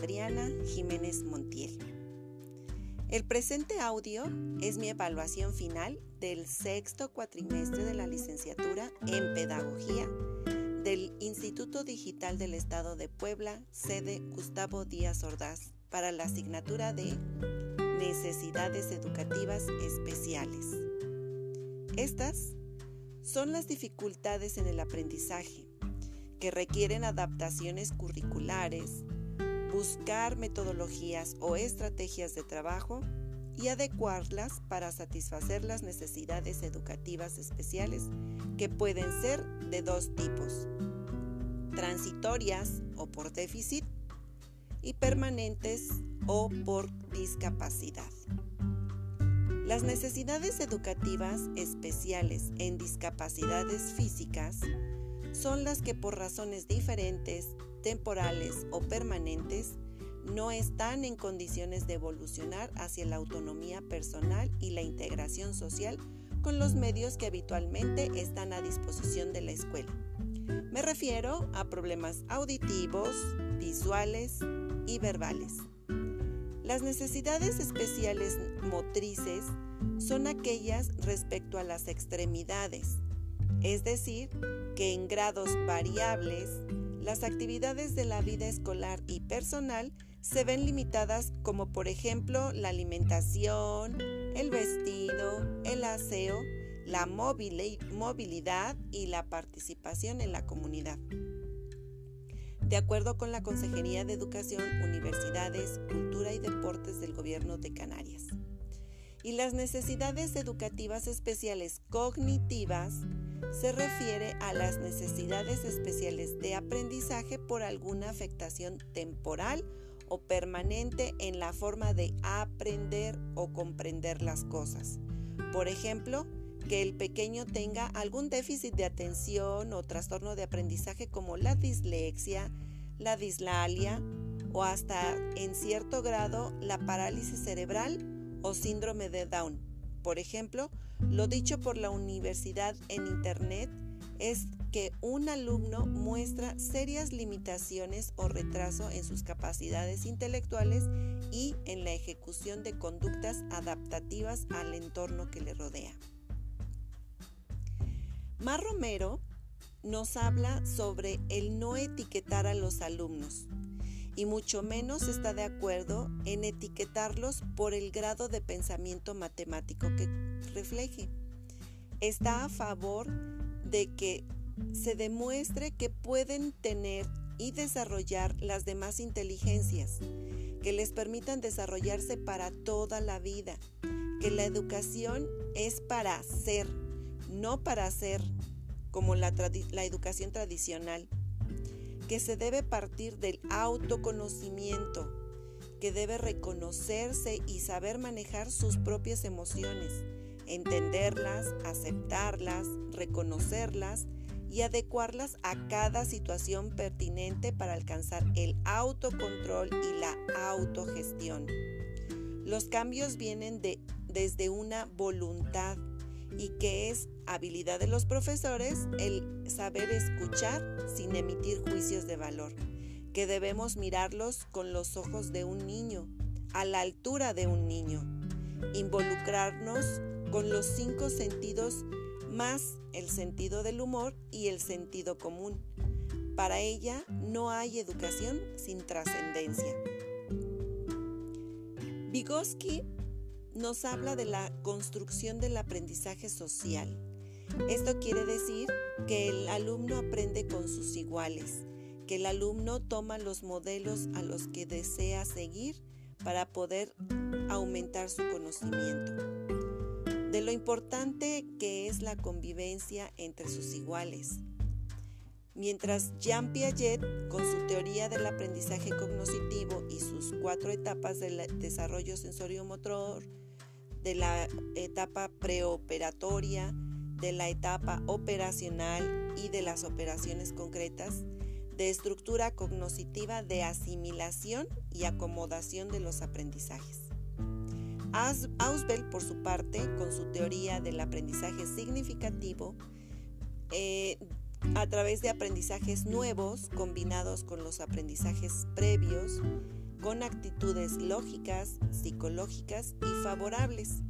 Adriana Jiménez Montiel. El presente audio es mi evaluación final del sexto cuatrimestre de la licenciatura en Pedagogía del Instituto Digital del Estado de Puebla, sede Gustavo Díaz Ordaz, para la asignatura de Necesidades Educativas Especiales. Estas son las dificultades en el aprendizaje que requieren adaptaciones curriculares, buscar metodologías o estrategias de trabajo y adecuarlas para satisfacer las necesidades educativas especiales que pueden ser de dos tipos, transitorias o por déficit y permanentes o por discapacidad. Las necesidades educativas especiales en discapacidades físicas son las que por razones diferentes, temporales o permanentes, no están en condiciones de evolucionar hacia la autonomía personal y la integración social con los medios que habitualmente están a disposición de la escuela. Me refiero a problemas auditivos, visuales y verbales. Las necesidades especiales motrices son aquellas respecto a las extremidades, es decir, que en grados variables las actividades de la vida escolar y personal se ven limitadas como por ejemplo la alimentación, el vestido, el aseo, la movilidad y la participación en la comunidad de acuerdo con la Consejería de Educación, Universidades, Cultura y Deportes del Gobierno de Canarias. Y las necesidades educativas especiales cognitivas se refiere a las necesidades especiales de aprendizaje por alguna afectación temporal o permanente en la forma de aprender o comprender las cosas. Por ejemplo, que el pequeño tenga algún déficit de atención o trastorno de aprendizaje como la dislexia, la dislalia o hasta en cierto grado la parálisis cerebral o síndrome de Down. Por ejemplo, lo dicho por la universidad en Internet es que un alumno muestra serias limitaciones o retraso en sus capacidades intelectuales y en la ejecución de conductas adaptativas al entorno que le rodea. Mar Romero nos habla sobre el no etiquetar a los alumnos y mucho menos está de acuerdo en etiquetarlos por el grado de pensamiento matemático que refleje. Está a favor de que se demuestre que pueden tener y desarrollar las demás inteligencias, que les permitan desarrollarse para toda la vida, que la educación es para ser no para ser como la, educación tradicional, que se debe partir del autoconocimiento, que debe reconocerse y saber manejar sus propias emociones, entenderlas, aceptarlas, reconocerlas y adecuarlas a cada situación pertinente para alcanzar el autocontrol y la autogestión. Los cambios vienen de, desde una voluntad y que es habilidad de los profesores el saber escuchar sin emitir juicios de valor, que debemos mirarlos con los ojos de un niño, a la altura de un niño, involucrarnos con los cinco sentidos más el sentido del humor y el sentido común. Para ella no hay educación sin trascendencia. Vygotsky nos habla de la construcción del aprendizaje social. Esto quiere decir que el alumno aprende con sus iguales, que el alumno toma los modelos a los que desea seguir para poder aumentar su conocimiento. De lo importante que es la convivencia entre sus iguales. Mientras Jean Piaget, con su teoría del aprendizaje cognitivo y sus cuatro etapas del desarrollo sensorio-motor, de la etapa preoperatoria, de la etapa operacional y de las operaciones concretas, de estructura cognoscitiva de asimilación y acomodación de los aprendizajes. Ausbel, por su parte, con su teoría del aprendizaje significativo, eh, a través de aprendizajes nuevos combinados con los aprendizajes previos, con actitudes lógicas, psicológicas y favorables.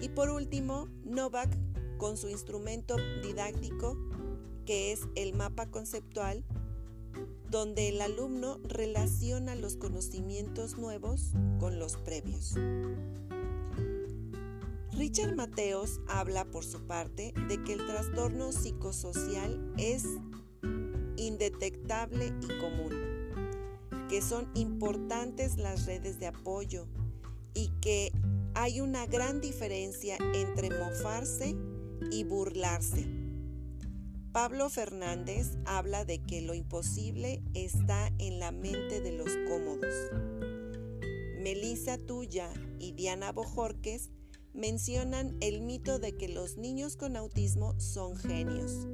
Y por último, Novak con su instrumento didáctico que es el mapa conceptual, donde el alumno relaciona los conocimientos nuevos con los previos. Richard Mateos habla por su parte de que el trastorno psicosocial es indetectable y común, que son importantes las redes de apoyo y que hay una gran diferencia entre mofarse y burlarse. Pablo Fernández habla de que lo imposible está en la mente de los cómodos. Melissa Tuya y Diana Bojorques mencionan el mito de que los niños con autismo son genios.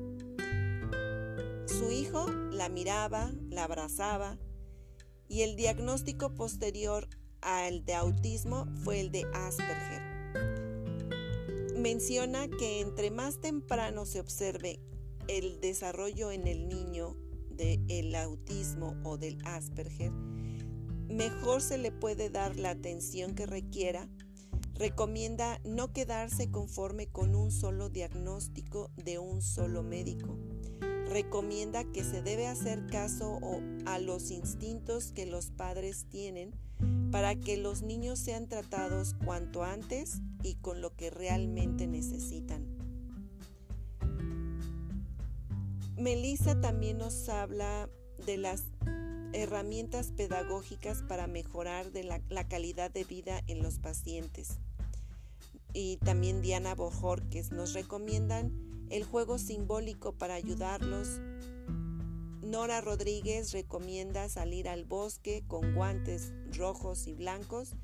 Su hijo la miraba, la abrazaba y el diagnóstico posterior al de autismo fue el de Asperger. Menciona que entre más temprano se observe el desarrollo en el niño del autismo o del Asperger, mejor se le puede dar la atención que requiera recomienda no quedarse conforme con un solo diagnóstico de un solo médico. Recomienda que se debe hacer caso a los instintos que los padres tienen para que los niños sean tratados cuanto antes y con lo que realmente necesitan. Melissa también nos habla de las herramientas pedagógicas para mejorar la, la calidad de vida en los pacientes y también Diana Bojorques nos recomiendan el juego simbólico para ayudarlos. Nora Rodríguez recomienda salir al bosque con guantes rojos y blancos,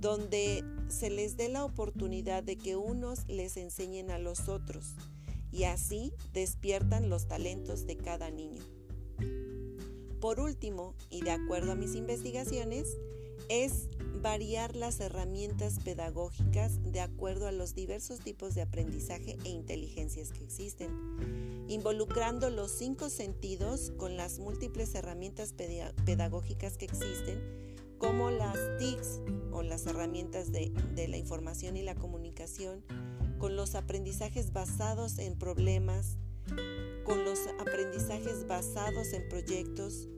donde se les dé la oportunidad de que unos les enseñen a los otros y así despiertan los talentos de cada niño. Por último, y de acuerdo a mis investigaciones, es variar las herramientas pedagógicas de acuerdo a los diversos tipos de aprendizaje e inteligencias que existen, involucrando los cinco sentidos con las múltiples herramientas pedagógicas que existen, como las TICs o las herramientas de, de la información y la comunicación, con los aprendizajes basados en problemas, con los aprendizajes basados en proyectos,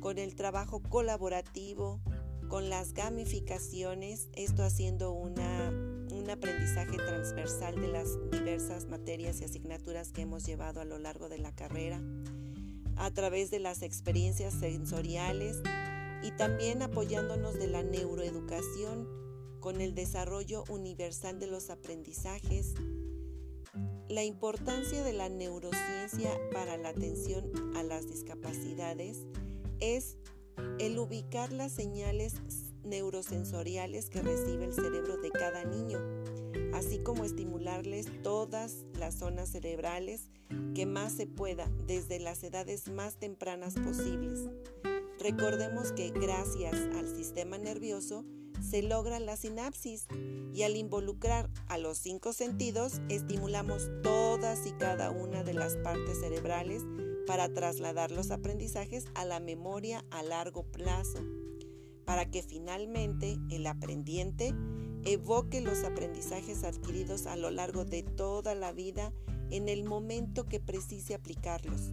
con el trabajo colaborativo, con las gamificaciones, esto haciendo una, un aprendizaje transversal de las diversas materias y asignaturas que hemos llevado a lo largo de la carrera, a través de las experiencias sensoriales y también apoyándonos de la neuroeducación con el desarrollo universal de los aprendizajes, la importancia de la neurociencia para la atención a las discapacidades es el ubicar las señales neurosensoriales que recibe el cerebro de cada niño, así como estimularles todas las zonas cerebrales que más se pueda desde las edades más tempranas posibles. Recordemos que gracias al sistema nervioso se logra la sinapsis y al involucrar a los cinco sentidos estimulamos todas y cada una de las partes cerebrales para trasladar los aprendizajes a la memoria a largo plazo, para que finalmente el aprendiente evoque los aprendizajes adquiridos a lo largo de toda la vida en el momento que precise aplicarlos,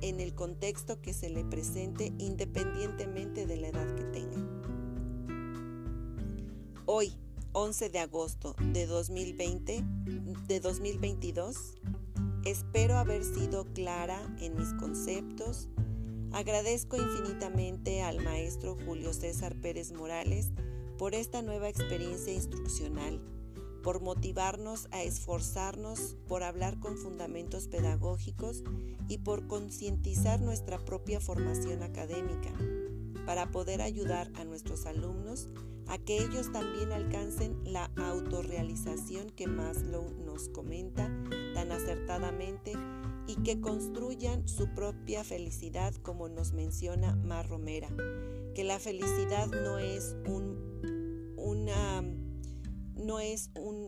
en el contexto que se le presente independientemente de la edad que tenga. Hoy, 11 de agosto de 2020, de 2022, Espero haber sido clara en mis conceptos. Agradezco infinitamente al maestro Julio César Pérez Morales por esta nueva experiencia instruccional, por motivarnos a esforzarnos por hablar con fundamentos pedagógicos y por concientizar nuestra propia formación académica, para poder ayudar a nuestros alumnos a que ellos también alcancen la autorrealización que Maslow nos comenta tan acertadamente y que construyan su propia felicidad como nos menciona Mar Romera, que la felicidad no es un una no es un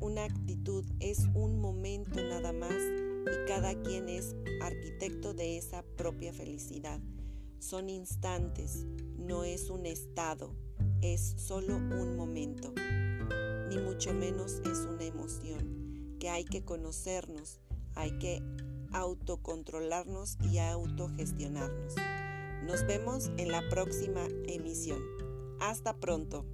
una actitud, es un momento nada más y cada quien es arquitecto de esa propia felicidad. Son instantes, no es un estado, es solo un momento, ni mucho menos es una emoción, que hay que conocernos, hay que autocontrolarnos y autogestionarnos. Nos vemos en la próxima emisión. Hasta pronto.